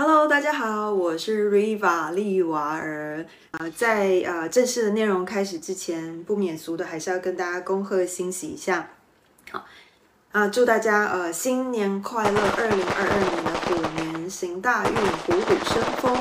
Hello，大家好，我是 Riva 丽娃儿。啊，在呃正式的内容开始之前，不免俗的还是要跟大家恭贺欣喜一下。好啊，祝大家呃新年快乐，二零二二年的虎年行大运，虎虎生风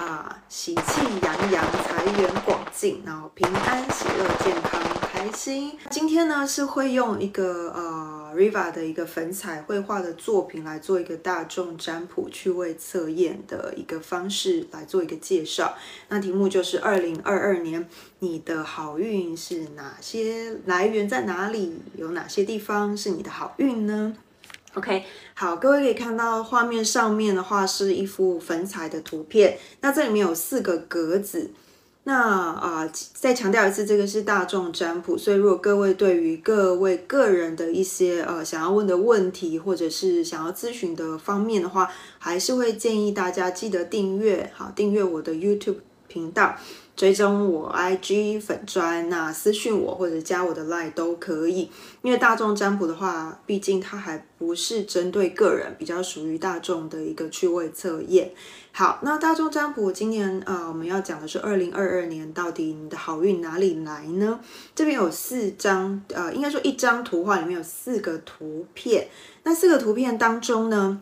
啊，喜气洋洋，财源广进，然后平安喜乐，健康开心。今天呢是会用一个呃。Riva 的一个粉彩绘画的作品来做一个大众占卜趣味测验的一个方式来做一个介绍。那题目就是二零二二年你的好运是哪些来源在哪里？有哪些地方是你的好运呢？OK，好，各位可以看到画面上面的话是一幅粉彩的图片，那这里面有四个格子。那啊，再强调一次，这个是大众占卜，所以如果各位对于各位个人的一些呃想要问的问题，或者是想要咨询的方面的话，还是会建议大家记得订阅，好，订阅我的 YouTube 频道。追踪我 IG 粉砖，那私讯我或者加我的 line 都可以。因为大众占卜的话，毕竟它还不是针对个人，比较属于大众的一个趣味测验。好，那大众占卜今年呃，我们要讲的是二零二二年到底你的好运哪里来呢？这边有四张，呃，应该说一张图画里面有四个图片。那四个图片当中呢？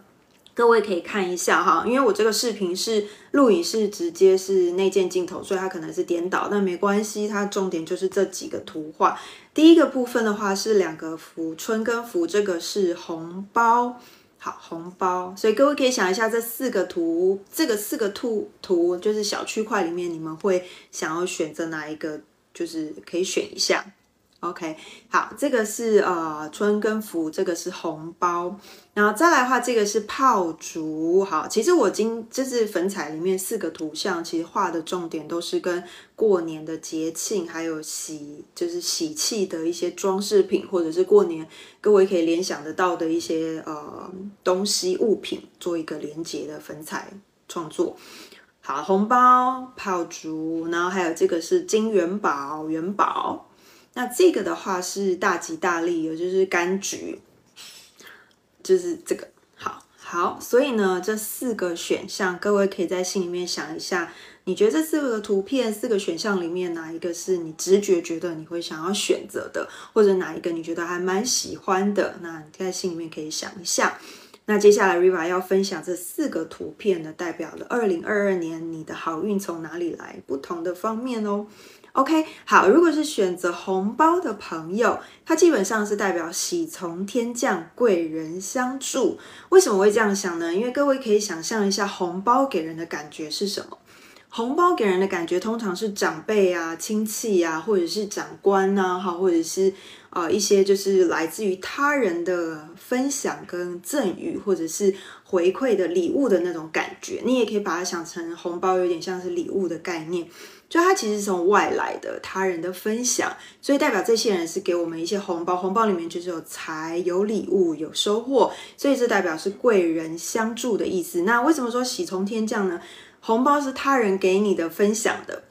各位可以看一下哈，因为我这个视频是录影是直接是内建镜头，所以它可能是颠倒，但没关系，它重点就是这几个图画。第一个部分的话是两个福，春跟福，这个是红包，好红包，所以各位可以想一下这四个图，这个四个图图就是小区块里面，你们会想要选择哪一个？就是可以选一下。OK，好，这个是呃春跟福，这个是红包，然后再来的话，这个是炮竹。好，其实我今这是粉彩里面四个图像，其实画的重点都是跟过年的节庆，还有喜就是喜气的一些装饰品，或者是过年各位可以联想得到的一些呃东西物品做一个连接的粉彩创作。好，红包、炮竹，然后还有这个是金元宝、元宝。那这个的话是大吉大利，也就是柑橘，就是这个。好好，所以呢，这四个选项，各位可以在心里面想一下，你觉得这四个图片、四个选项里面哪一个是你直觉觉得你会想要选择的，或者哪一个你觉得还蛮喜欢的？那你在心里面可以想一下。那接下来 Riva 要分享这四个图片呢，代表了二零二二年你的好运从哪里来，不同的方面哦。OK，好，如果是选择红包的朋友，它基本上是代表喜从天降，贵人相助。为什么会这样想呢？因为各位可以想象一下，红包给人的感觉是什么？红包给人的感觉通常是长辈啊、亲戚啊，或者是长官呐，哈，或者是啊一些就是来自于他人的分享跟赠予，或者是回馈的礼物的那种感觉。你也可以把它想成红包，有点像是礼物的概念。就它其实是从外来的他人的分享，所以代表这些人是给我们一些红包，红包里面就是有财、有礼物、有收获，所以这代表是贵人相助的意思。那为什么说喜从天降呢？红包是他人给你的分享的。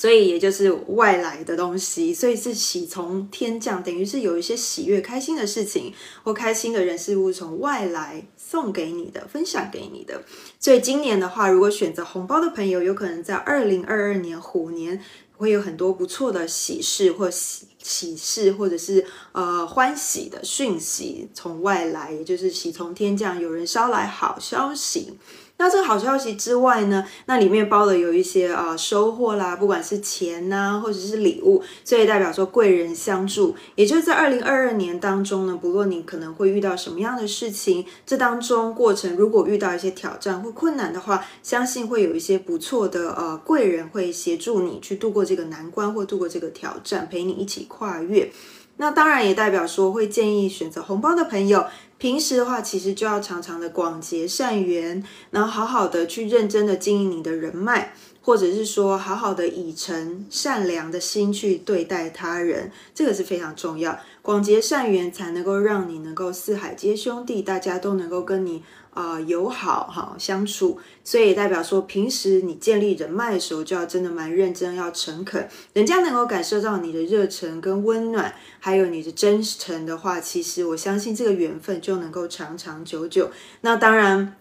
所以也就是外来的东西，所以是喜从天降，等于是有一些喜悦、开心的事情或开心的人事物从外来送给你的、分享给你的。所以今年的话，如果选择红包的朋友，有可能在二零二二年虎年会有很多不错的喜事或喜喜事，或者是呃欢喜的讯息从外来，也就是喜从天降，有人捎来好消息。那这个好消息之外呢，那里面包的有一些啊收获啦，不管是钱呐，或者是礼物，所以代表说贵人相助。也就是在二零二二年当中呢，不论你可能会遇到什么样的事情，这当中过程如果遇到一些挑战或困难的话，相信会有一些不错的呃贵人会协助你去度过这个难关或度过这个挑战，陪你一起跨越。那当然也代表说会建议选择红包的朋友。平时的话，其实就要常常的广结善缘，然后好好的去认真的经营你的人脉，或者是说好好的以诚善良的心去对待他人，这个是非常重要。广结善缘才能够让你能够四海皆兄弟，大家都能够跟你。啊，友好哈相处，所以代表说，平时你建立人脉的时候，就要真的蛮认真，要诚恳，人家能够感受到你的热忱跟温暖，还有你的真诚的话，其实我相信这个缘分就能够长长久久。那当然。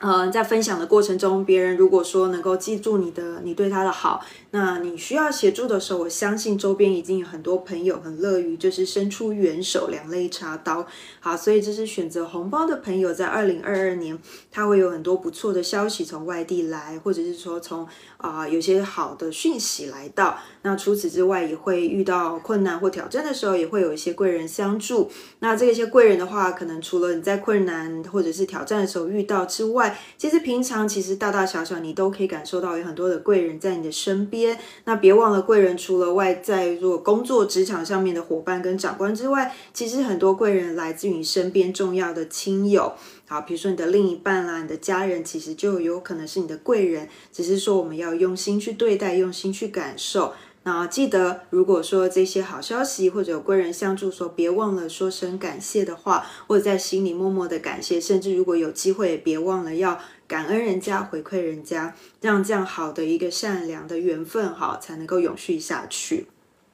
呃，在分享的过程中，别人如果说能够记住你的，你对他的好，那你需要协助的时候，我相信周边已经有很多朋友很乐于就是伸出援手，两肋插刀。好，所以这是选择红包的朋友，在二零二二年，他会有很多不错的消息从外地来，或者是说从啊有些好的讯息来到。那除此之外，也会遇到困难或挑战的时候，也会有一些贵人相助。那这些贵人的话，可能除了你在困难或者是挑战的时候遇到之外，其实平常其实大大小小你都可以感受到有很多的贵人在你的身边。那别忘了，贵人除了外在做工作职场上面的伙伴跟长官之外，其实很多贵人来自于你身边重要的亲友。好，比如说你的另一半啦，你的家人，其实就有可能是你的贵人。只是说我们要用心去对待，用心去感受。那记得，如果说这些好消息或者有贵人相助，说别忘了说声感谢的话，或者在心里默默的感谢，甚至如果有机会，别忘了要感恩人家，回馈人家，让这样好的一个善良的缘分，哈才能够永续下去。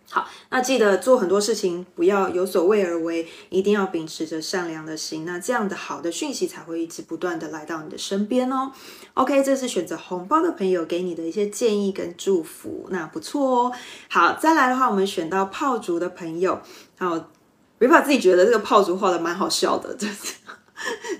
好，那记得做很多事情不要有所谓而为，一定要秉持着善良的心，那这样的好的讯息才会一直不断的来到你的身边哦。OK，这是选择红包的朋友给你的一些建议跟祝福，那不错哦。好，再来的话，我们选到炮竹的朋友，好，Riva 自己觉得这个炮竹画的蛮好笑的，就是。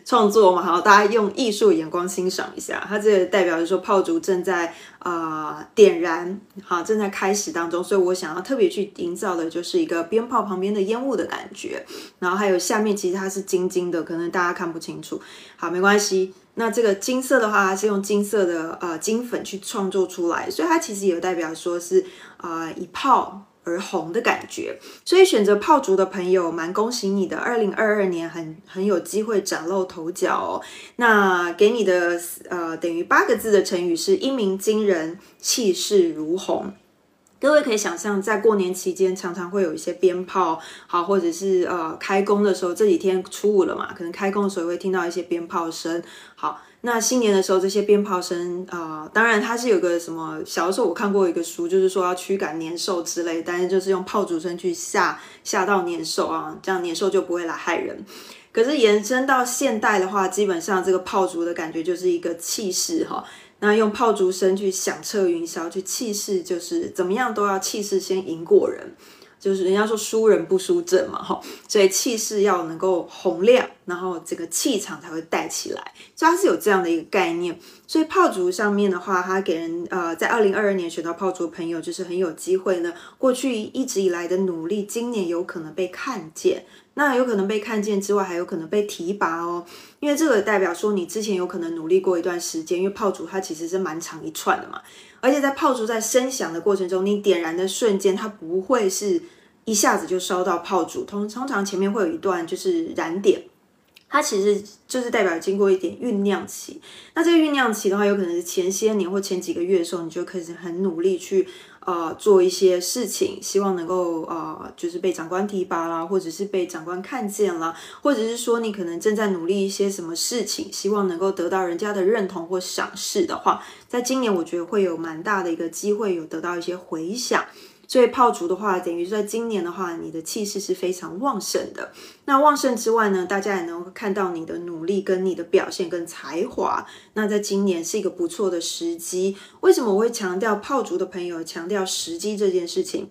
创作嘛，好，大家用艺术眼光欣赏一下。它这个代表是说炮竹正在啊点燃，好，正在开始当中。所以我想要特别去营造的就是一个鞭炮旁边的烟雾的感觉。然后还有下面其实它是金金的，可能大家看不清楚。好，没关系。那这个金色的话，它是用金色的呃金粉去创作出来，所以它其实有代表说是啊一炮。而红的感觉，所以选择炮竹的朋友，蛮恭喜你的，二零二二年很很有机会崭露头角哦。那给你的呃等于八个字的成语是一鸣惊人，气势如虹。各位可以想象，在过年期间，常常会有一些鞭炮，好，或者是呃开工的时候，这几天初五了嘛，可能开工的时候会听到一些鞭炮声，好。那新年的时候，这些鞭炮声啊，当然它是有个什么。小的时候我看过一个书，就是说要驱赶年兽之类，但是就是用炮竹声去吓吓到年兽啊，这样年兽就不会来害人。可是延伸到现代的话，基本上这个炮竹的感觉就是一个气势哈。那用炮竹声去响彻云霄，去气势就是怎么样都要气势先赢过人。就是人家说输人不输阵嘛，哈，所以气势要能够洪亮，然后这个气场才会带起来，所以它是有这样的一个概念。所以炮竹上面的话，它给人呃，在二零二二年选到炮竹的朋友，就是很有机会呢。过去一直以来的努力，今年有可能被看见。那有可能被看见之外，还有可能被提拔哦，因为这个代表说你之前有可能努力过一段时间，因为炮竹它其实是蛮长一串的嘛。而且在炮竹在声响的过程中，你点燃的瞬间，它不会是一下子就烧到炮竹，通通常前面会有一段就是燃点，它其实就是代表经过一点酝酿期。那这个酝酿期的话，有可能是前些年或前几个月的时候，你就开始很努力去。呃，做一些事情，希望能够呃，就是被长官提拔啦，或者是被长官看见啦，或者是说你可能正在努力一些什么事情，希望能够得到人家的认同或赏识的话，在今年我觉得会有蛮大的一个机会，有得到一些回响。所以炮竹的话，等于在今年的话，你的气势是非常旺盛的。那旺盛之外呢，大家也能看到你的努力跟你的表现跟才华。那在今年是一个不错的时机。为什么我会强调炮竹的朋友强调时机这件事情？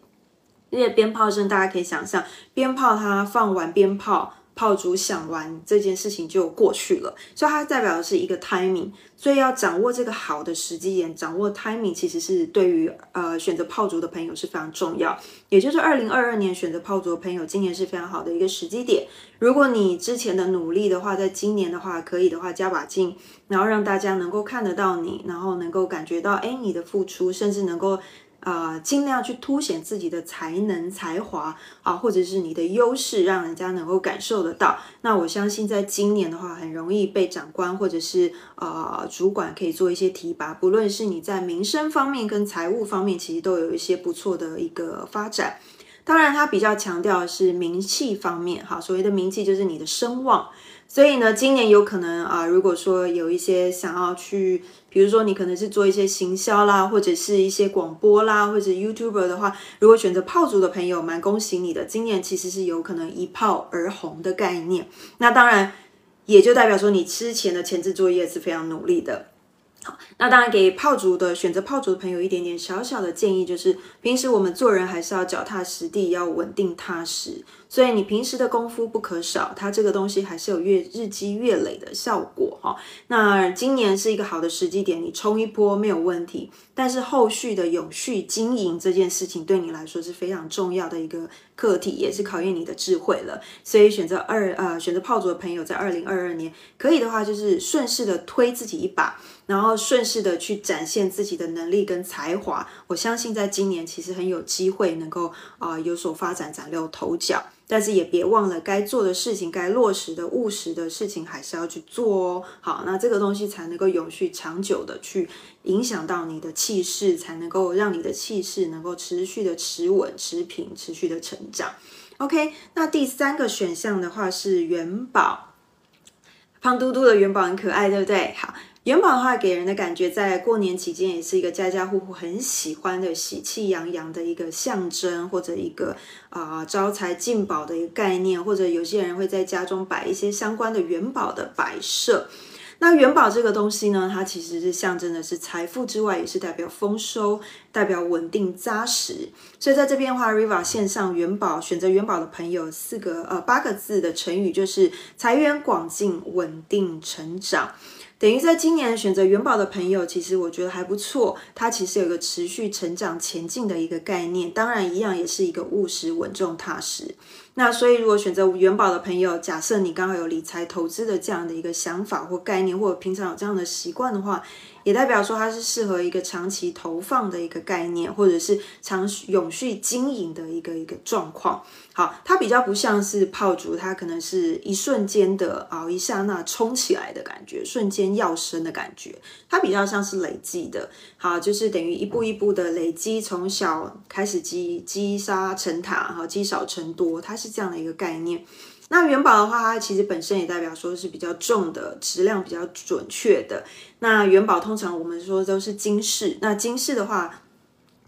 因为鞭炮声，大家可以想象，鞭炮它放完鞭炮。炮竹响完，这件事情就过去了，所以它代表的是一个 timing，所以要掌握这个好的时机点，掌握 timing，其实是对于呃选择炮竹的朋友是非常重要。也就是二零二二年选择炮竹的朋友，今年是非常好的一个时机点。如果你之前的努力的话，在今年的话，可以的话加把劲，然后让大家能够看得到你，然后能够感觉到哎你的付出，甚至能够。啊，尽量去凸显自己的才能、才华啊，或者是你的优势，让人家能够感受得到。那我相信，在今年的话，很容易被长官或者是呃主管可以做一些提拔。不论是你在民生方面跟财务方面，其实都有一些不错的一个发展。当然，他比较强调的是名气方面，哈，所谓的名气就是你的声望。所以呢，今年有可能啊，如果说有一些想要去。比如说，你可能是做一些行销啦，或者是一些广播啦，或者 YouTuber 的话，如果选择炮竹的朋友，蛮恭喜你的，今年其实是有可能一炮而红的概念。那当然，也就代表说你之前的前置作业是非常努力的。那当然给炮竹的选择炮竹的朋友一点点小小的建议，就是平时我们做人还是要脚踏实地，要稳定踏实。所以你平时的功夫不可少，它这个东西还是有越日积月累的效果哈。那今年是一个好的时机点，你冲一波没有问题。但是后续的永续经营这件事情对你来说是非常重要的一个课题，也是考验你的智慧了。所以选择二呃选择炮竹的朋友，在二零二二年可以的话，就是顺势的推自己一把，然后顺势的去展现自己的能力跟才华。我相信在今年其实很有机会能够啊有所发展，崭露头角。但是也别忘了该做的事情，该落实的务实的事情还是要去做哦。好，那这个东西才能够永续长久的去影响到你的气势，才能够让你的气势能够持续的持稳、持平、持续的成长。OK，那第三个选项的话是元宝，胖嘟嘟的元宝很可爱，对不对？好。元宝的话，给人的感觉，在过年期间也是一个家家户户很喜欢的喜气洋洋的一个象征，或者一个啊招财进宝的一个概念，或者有些人会在家中摆一些相关的元宝的摆设。那元宝这个东西呢，它其实是象征的是财富之外，也是代表丰收，代表稳定扎实。所以在这边的话，Riva 线上元宝选择元宝的朋友，四个呃八个字的成语就是财源广进，稳定成长。等于在今年选择元宝的朋友，其实我觉得还不错。它其实有个持续成长前进的一个概念，当然一样也是一个务实、稳重、踏实。那所以如果选择元宝的朋友，假设你刚好有理财投资的这样的一个想法或概念，或者平常有这样的习惯的话。也代表说它是适合一个长期投放的一个概念，或者是长永续经营的一个一个状况。好，它比较不像是炮竹，它可能是一瞬间的啊一刹那冲起来的感觉，瞬间要升的感觉。它比较像是累积的，好，就是等于一步一步的累积，从小开始积积沙成塔，哈，积少成多，它是这样的一个概念。那元宝的话，它其实本身也代表说是比较重的，质量比较准确的。那元宝通常我们说都是金饰，那金饰的话，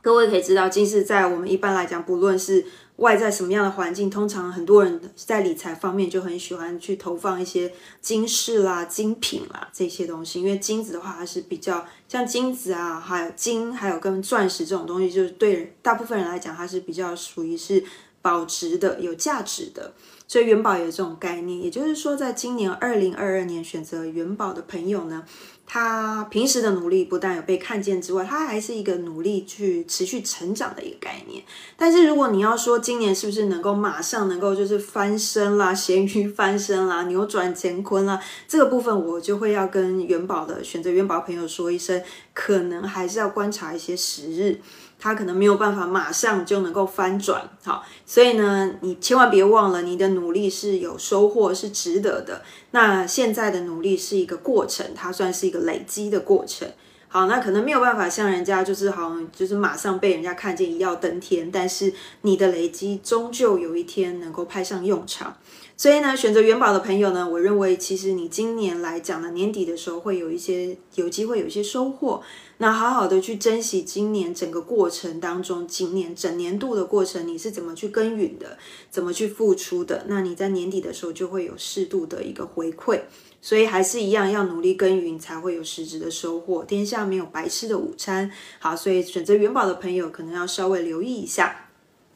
各位可以知道，金饰在我们一般来讲，不论是外在什么样的环境，通常很多人在理财方面就很喜欢去投放一些金饰啦、精品啦这些东西，因为金子的话，它是比较像金子啊，还有金，还有跟钻石这种东西，就是对大部分人来讲，它是比较属于是保值的、有价值的。所以元宝有这种概念，也就是说，在今年二零二二年选择元宝的朋友呢，他平时的努力不但有被看见之外，他还是一个努力去持续成长的一个概念。但是如果你要说今年是不是能够马上能够就是翻身啦、咸鱼翻身啦、扭转乾坤啦，这个部分我就会要跟元宝的选择元宝朋友说一声，可能还是要观察一些时日。他可能没有办法马上就能够翻转，好，所以呢，你千万别忘了，你的努力是有收获，是值得的。那现在的努力是一个过程，它算是一个累积的过程。好，那可能没有办法像人家就是好像就是马上被人家看见一跃登天，但是你的累积终究有一天能够派上用场。所以呢，选择元宝的朋友呢，我认为其实你今年来讲呢，年底的时候会有一些有机会有一些收获。那好好的去珍惜今年整个过程当中，今年整年度的过程，你是怎么去耕耘的，怎么去付出的？那你在年底的时候就会有适度的一个回馈。所以还是一样，要努力耕耘才会有实质的收获。天下没有白吃的午餐。好，所以选择元宝的朋友可能要稍微留意一下。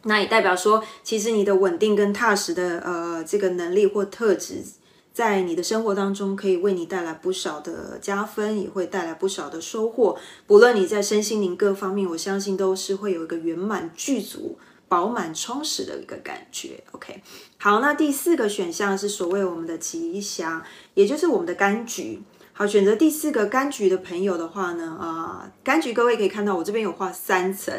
那也代表说，其实你的稳定跟踏实的呃这个能力或特质，在你的生活当中可以为你带来不少的加分，也会带来不少的收获。不论你在身心灵各方面，我相信都是会有一个圆满具足、饱满充实的一个感觉。OK，好，那第四个选项是所谓我们的吉祥，也就是我们的柑橘。好，选择第四个柑橘的朋友的话呢，啊，柑橘各位可以看到我这边有画三层。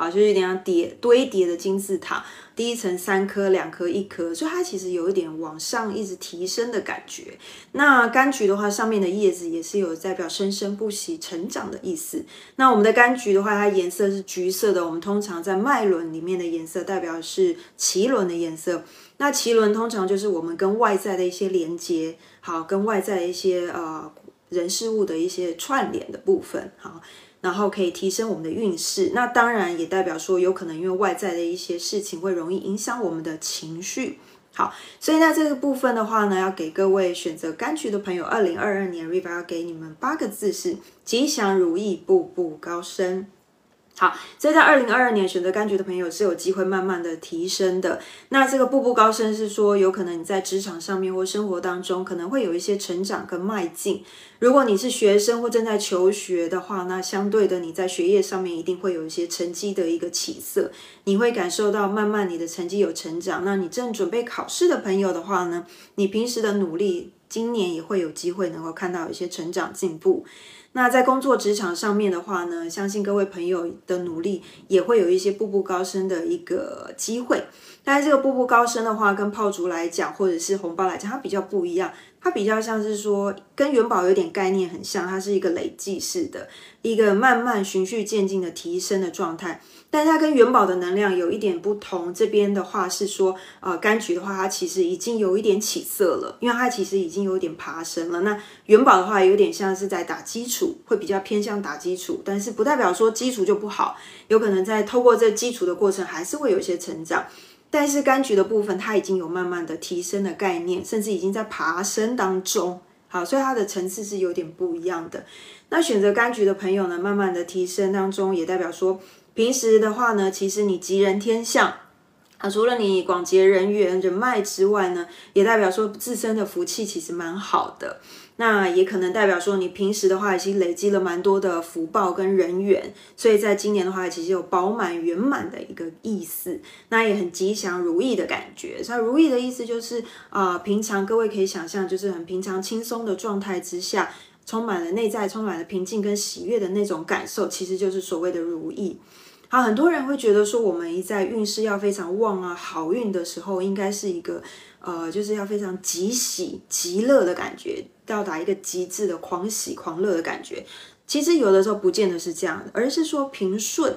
好，就是有点像叠堆叠的金字塔，第一层三颗、两颗、一颗，所以它其实有一点往上一直提升的感觉。那柑橘的话，上面的叶子也是有代表生生不息、成长的意思。那我们的柑橘的话，它颜色是橘色的，我们通常在脉轮里面的颜色代表是脐轮的颜色。那脐轮通常就是我们跟外在的一些连接，好，跟外在的一些呃人事物的一些串联的部分，好。然后可以提升我们的运势，那当然也代表说有可能因为外在的一些事情会容易影响我们的情绪，好，所以那这个部分的话呢，要给各位选择柑橘的朋友，二零二二年 Riva 要给你们八个字是吉祥如意，步步高升。好，所以在二零二二年选择柑橘的朋友是有机会慢慢的提升的。那这个步步高升是说，有可能你在职场上面或生活当中可能会有一些成长跟迈进。如果你是学生或正在求学的话，那相对的你在学业上面一定会有一些成绩的一个起色，你会感受到慢慢你的成绩有成长。那你正准备考试的朋友的话呢，你平时的努力，今年也会有机会能够看到一些成长进步。那在工作职场上面的话呢，相信各位朋友的努力也会有一些步步高升的一个机会。但是这个步步高升的话，跟炮竹来讲，或者是红包来讲，它比较不一样。它比较像是说，跟元宝有点概念很像，它是一个累计式的，一个慢慢循序渐进的提升的状态。但它跟元宝的能量有一点不同。这边的话是说，呃，柑橘的话，它其实已经有一点起色了，因为它其实已经有点爬升了。那元宝的话，有点像是在打基础，会比较偏向打基础，但是不代表说基础就不好，有可能在透过这基础的过程，还是会有一些成长。但是柑橘的部分，它已经有慢慢的提升的概念，甚至已经在爬升当中。好，所以它的层次是有点不一样的。那选择柑橘的朋友呢，慢慢的提升当中，也代表说，平时的话呢，其实你吉人天相啊，除了你广结人缘人脉之外呢，也代表说自身的福气其实蛮好的。那也可能代表说，你平时的话已经累积了蛮多的福报跟人缘，所以在今年的话，其实有饱满圆满的一个意思，那也很吉祥如意的感觉。所以如意的意思就是啊，平常各位可以想象，就是很平常轻松的状态之下，充满了内在充满了平静跟喜悦的那种感受，其实就是所谓的如意。好，很多人会觉得说，我们一在运势要非常旺啊，好运的时候，应该是一个呃，就是要非常极喜极乐的感觉，到达一个极致的狂喜狂乐的感觉。其实有的时候不见得是这样的，而是说平顺。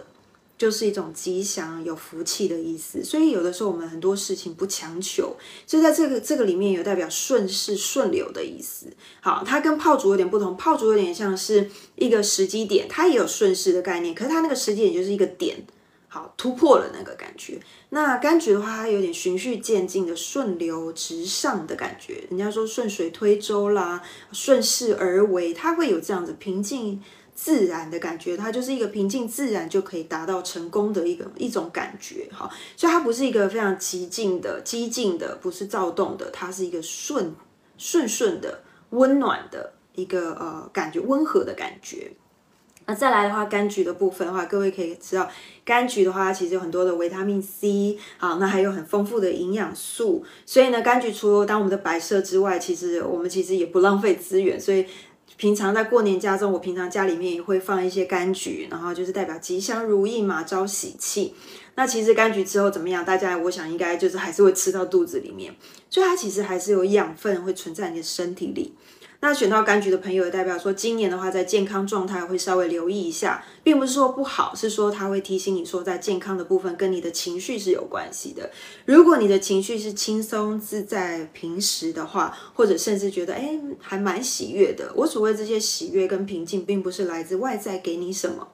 就是一种吉祥、有福气的意思，所以有的时候我们很多事情不强求，所以在这个这个里面有代表顺势、顺流的意思。好，它跟炮竹有点不同，炮竹有点像是一个时机点，它也有顺势的概念，可是它那个时机点就是一个点，好突破了那个感觉。那柑橘的话，它有点循序渐进的顺流直上的感觉，人家说顺水推舟啦，顺势而为，它会有这样子平静。自然的感觉，它就是一个平静自然就可以达到成功的一个一种感觉，哈，所以它不是一个非常激进的、激进的，不是躁动的，它是一个顺顺顺的、温暖的一个呃感觉，温和的感觉。那再来的话，柑橘的部分的话，各位可以知道，柑橘的话其实有很多的维他命 C，好，那还有很丰富的营养素，所以呢，柑橘除了当我们的摆设之外，其实我们其实也不浪费资源，所以。平常在过年家中，我平常家里面也会放一些柑橘，然后就是代表吉祥如意嘛，招喜气。那其实柑橘之后怎么样？大家我想应该就是还是会吃到肚子里面，所以它其实还是有养分会存在你的身体里。那选到柑橘的朋友也，代表说今年的话，在健康状态会稍微留意一下，并不是说不好，是说他会提醒你说，在健康的部分跟你的情绪是有关系的。如果你的情绪是轻松自在、平时的话，或者甚至觉得哎还蛮喜悦的，我所谓这些喜悦跟平静，并不是来自外在给你什么，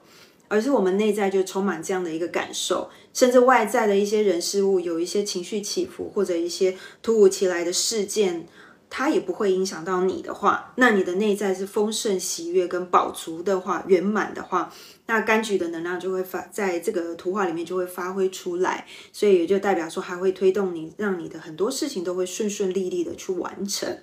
而是我们内在就充满这样的一个感受，甚至外在的一些人事物有一些情绪起伏，或者一些突如其来的事件。它也不会影响到你的话，那你的内在是丰盛、喜悦跟饱足的话，圆满的话，那柑橘的能量就会发在这个图画里面就会发挥出来，所以也就代表说还会推动你，让你的很多事情都会顺顺利利的去完成。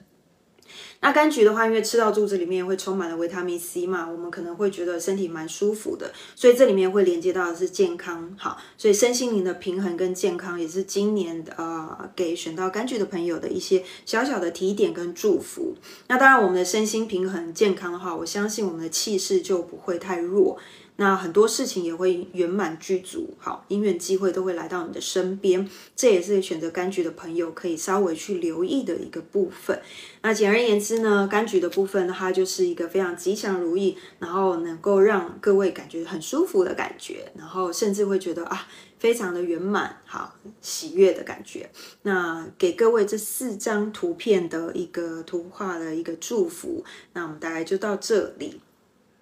那柑橘的话，因为吃到肚子里面会充满了维他命 C 嘛，我们可能会觉得身体蛮舒服的，所以这里面会连接到的是健康，好，所以身心灵的平衡跟健康也是今年呃给选到柑橘的朋友的一些小小的提点跟祝福。那当然，我们的身心平衡健康的话，我相信我们的气势就不会太弱。那很多事情也会圆满具足，好，姻缘机会都会来到你的身边，这也是选择柑橘的朋友可以稍微去留意的一个部分。那简而言之呢，柑橘的部分它就是一个非常吉祥如意，然后能够让各位感觉很舒服的感觉，然后甚至会觉得啊，非常的圆满，好喜悦的感觉。那给各位这四张图片的一个图画的一个祝福，那我们大概就到这里。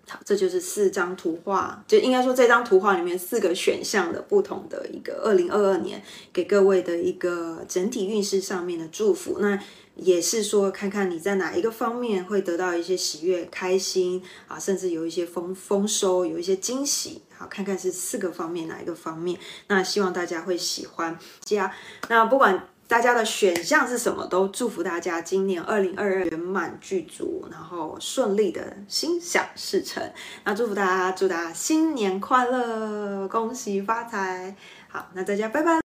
好，这就是四张图画，就应该说这张图画里面四个选项的不同的一个二零二二年给各位的一个整体运势上面的祝福。那也是说，看看你在哪一个方面会得到一些喜悦、开心啊，甚至有一些丰丰收，有一些惊喜。好，看看是四个方面哪一个方面。那希望大家会喜欢。加那不管。大家的选项是什么？都祝福大家今年二零二二圆满具足，然后顺利的心想事成。那祝福大家，祝大家新年快乐，恭喜发财。好，那大家拜拜。